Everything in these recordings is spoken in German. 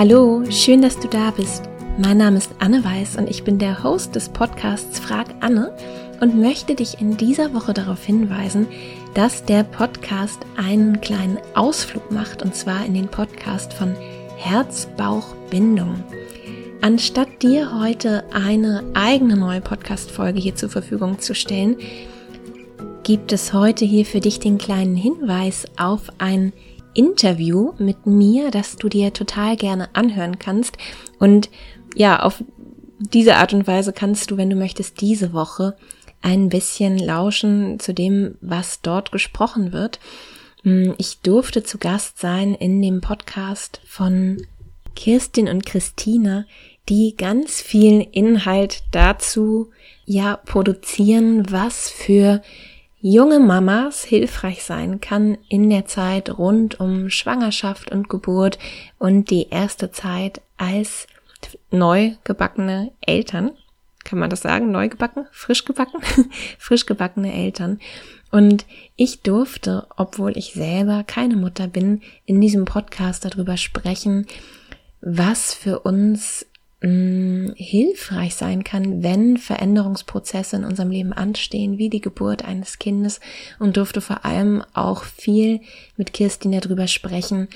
Hallo, schön, dass du da bist. Mein Name ist Anne Weiß und ich bin der Host des Podcasts Frag Anne und möchte dich in dieser Woche darauf hinweisen, dass der Podcast einen kleinen Ausflug macht und zwar in den Podcast von Herz, Bauch, Bindung. Anstatt dir heute eine eigene neue Podcast-Folge hier zur Verfügung zu stellen, gibt es heute hier für dich den kleinen Hinweis auf ein Interview mit mir, das du dir total gerne anhören kannst. Und ja, auf diese Art und Weise kannst du, wenn du möchtest, diese Woche ein bisschen lauschen zu dem, was dort gesprochen wird. Hm, ich durfte zu Gast sein in dem Podcast von Kirstin und Christina, die ganz viel Inhalt dazu ja produzieren, was für junge Mamas hilfreich sein kann in der Zeit rund um Schwangerschaft und Geburt und die erste Zeit als neu gebackene Eltern. Kann man das sagen? Neu gebacken? Frisch gebacken? Frisch gebackene Eltern. Und ich durfte, obwohl ich selber keine Mutter bin, in diesem Podcast darüber sprechen, was für uns mh, mm, hilfreich sein kann, wenn Veränderungsprozesse in unserem Leben anstehen, wie die Geburt eines Kindes. Und durfte vor allem auch viel mit Kirstin darüber sprechen,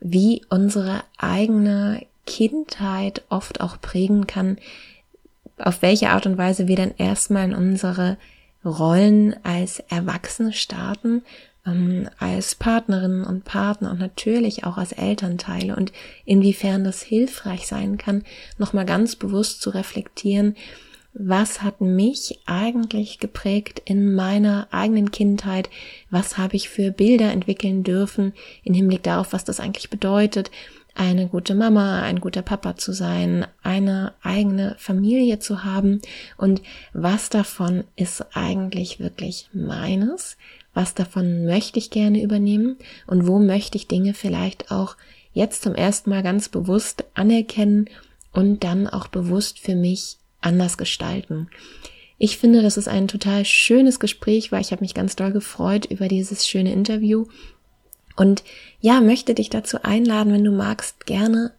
wie unsere eigene Kindheit oft auch prägen kann, auf welche Art und Weise wir dann erstmal in unsere Rollen als Erwachsene starten ähm, als Partnerinnen und Partner und natürlich auch als Elternteile und inwiefern das hilfreich sein kann, nochmal ganz bewusst zu reflektieren, was hat mich eigentlich geprägt in meiner eigenen Kindheit? Was habe ich für Bilder entwickeln dürfen im Hinblick darauf, was das eigentlich bedeutet, eine gute Mama, ein guter Papa zu sein, eine eigene Familie zu haben? Und was davon ist eigentlich wirklich meines was davon möchte ich gerne übernehmen und wo möchte ich Dinge vielleicht auch jetzt zum ersten Mal ganz bewusst anerkennen und dann auch bewusst für mich anders gestalten. Ich finde, das ist ein total schönes Gespräch, weil ich habe mich ganz doll gefreut über dieses schöne Interview und ja, möchte dich dazu einladen, wenn du magst, gerne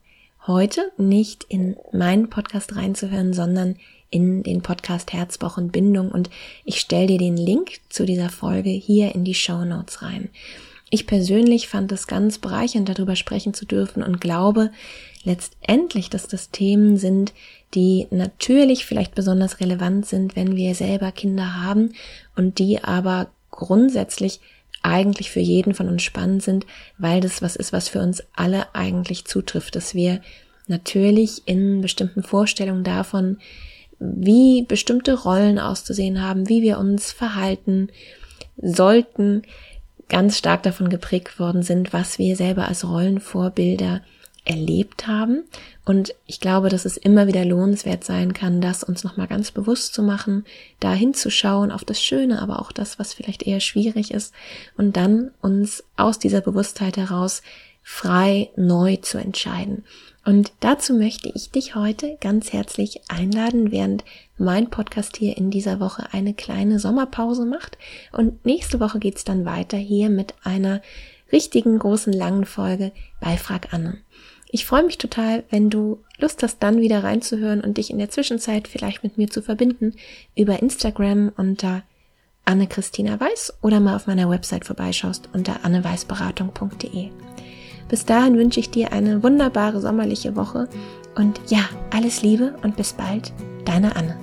heute nicht in meinen Podcast reinzuhören, sondern in den Podcast Herzbauch und Bindung und ich stelle dir den Link zu dieser Folge hier in die Show Notes rein. Ich persönlich fand es ganz bereichernd, darüber sprechen zu dürfen und glaube letztendlich, dass das Themen sind, die natürlich vielleicht besonders relevant sind, wenn wir selber Kinder haben und die aber grundsätzlich eigentlich für jeden von uns spannend sind, weil das was ist, was für uns alle eigentlich zutrifft, dass wir natürlich in bestimmten Vorstellungen davon, wie bestimmte Rollen auszusehen haben, wie wir uns verhalten sollten, ganz stark davon geprägt worden sind, was wir selber als Rollenvorbilder erlebt haben. Und ich glaube, dass es immer wieder lohnenswert sein kann, das uns nochmal ganz bewusst zu machen, da hinzuschauen auf das Schöne, aber auch das, was vielleicht eher schwierig ist und dann uns aus dieser Bewusstheit heraus frei neu zu entscheiden. Und dazu möchte ich dich heute ganz herzlich einladen, während mein Podcast hier in dieser Woche eine kleine Sommerpause macht. Und nächste Woche geht's dann weiter hier mit einer richtigen großen langen Folge bei Frag Anne. Ich freue mich total, wenn du Lust hast, dann wieder reinzuhören und dich in der Zwischenzeit vielleicht mit mir zu verbinden über Instagram unter Anne-Christina Weiß oder mal auf meiner Website vorbeischaust unter anneweißberatung.de. Bis dahin wünsche ich dir eine wunderbare sommerliche Woche und ja, alles Liebe und bis bald, deine Anne.